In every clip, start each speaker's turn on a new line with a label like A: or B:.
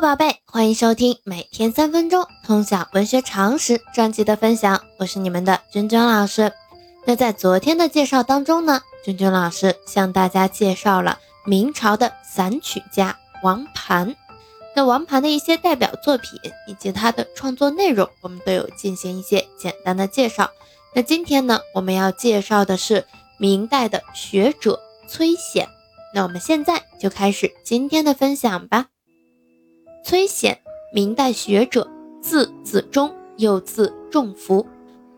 A: 宝贝，欢迎收听每天三分钟通晓文学常识专辑的分享，我是你们的君君老师。那在昨天的介绍当中呢，君君老师向大家介绍了明朝的散曲家王盘。那王盘的一些代表作品以及他的创作内容，我们都有进行一些简单的介绍。那今天呢，我们要介绍的是明代的学者崔显。那我们现在就开始今天的分享吧。崔显，明代学者，字子忠，又字仲福，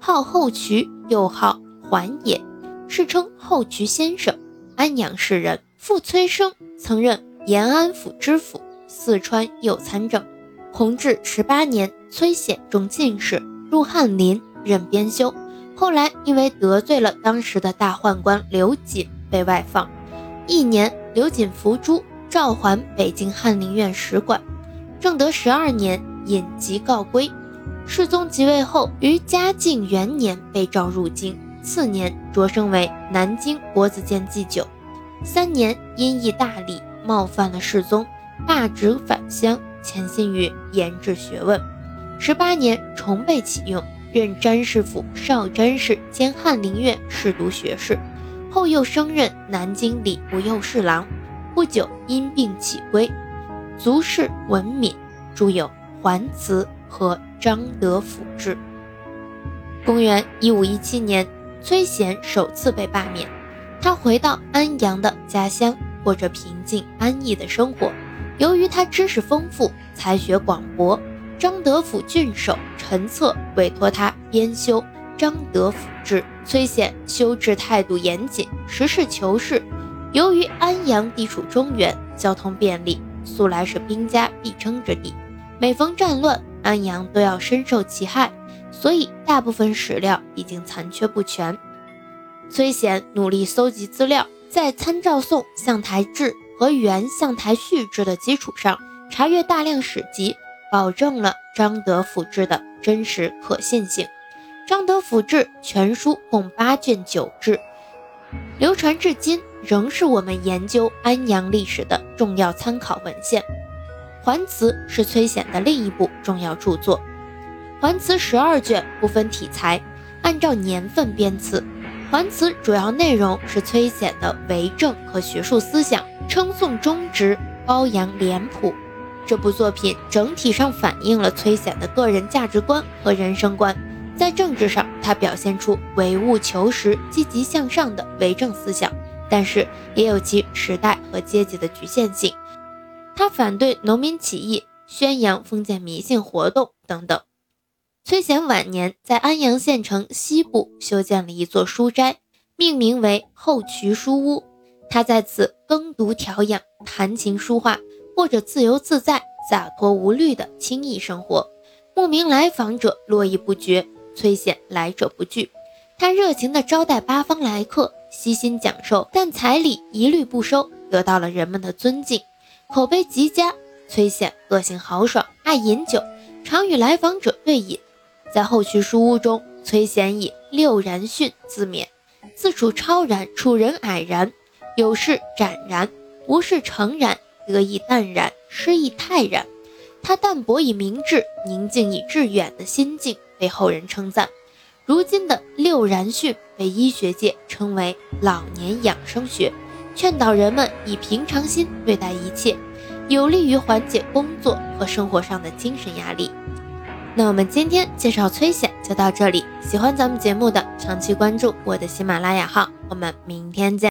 A: 号后渠，又号桓也，世称后渠先生，安阳市人。父崔生曾任延安府知府、四川右参政。弘治十八年，崔显中进士，入翰林任编修。后来因为得罪了当时的大宦官刘瑾，被外放。一年，刘瑾伏诛，召还北京翰林院使馆。正德十二年，隐疾告归。世宗即位后，于嘉靖元年被召入京，次年擢升为南京国子监祭酒。三年，因议大礼，冒犯了世宗，罢职返乡，潜心于研制学问。十八年，重被启用，任詹事府少詹事兼翰林院侍读学士，后又升任南京礼部右侍郎。不久，因病起归。族氏文敏，著有《桓辞》和《张德府志》。公元一五一七年，崔显首次被罢免，他回到安阳的家乡，过着平静安逸的生活。由于他知识丰富，才学广博，张德府郡守陈策委托他编修《张德府志》。崔显修治态度严谨，实事求是。由于安阳地处中原，交通便利。素来是兵家必争之地，每逢战乱，安阳都要深受其害，所以大部分史料已经残缺不全。崔显努力搜集资料，在参照宋相台志和元相台序志的基础上，查阅大量史籍，保证了张德府志的真实可信性。张德府志全书共八卷九志，流传至今。仍是我们研究安阳历史的重要参考文献。《桓辞》是崔显的另一部重要著作，《桓辞》十二卷，不分体裁，按照年份编次。《桓辞》主要内容是崔显的为政和学术思想，称颂忠直，褒扬廉朴。这部作品整体上反映了崔显的个人价值观和人生观。在政治上，他表现出唯物求实、积极向上的为政思想。但是也有其时代和阶级的局限性。他反对农民起义，宣扬封建迷信活动等等。崔显晚年在安阳县城西部修建了一座书斋，命名为后渠书屋。他在此耕读调养，弹琴书画，过着自由自在、洒脱无虑的清逸生活。慕名来访者络绎不绝，崔显来者不拒。他热情地招待八方来客。悉心讲授，但彩礼一律不收，得到了人们的尊敬，口碑极佳。崔显个性豪爽，爱饮酒，常与来访者对饮。在后续书屋中，崔显以六然训自勉，自处超然，处人蔼然，有事展然，无事诚然，得意淡然，失意泰然。他淡泊以明志，宁静以致远的心境，被后人称赞。如今的六然训被医学界称为老年养生学，劝导人们以平常心对待一切，有利于缓解工作和生活上的精神压力。那我们今天介绍崔显就到这里，喜欢咱们节目的长期关注我的喜马拉雅号，我们明天见。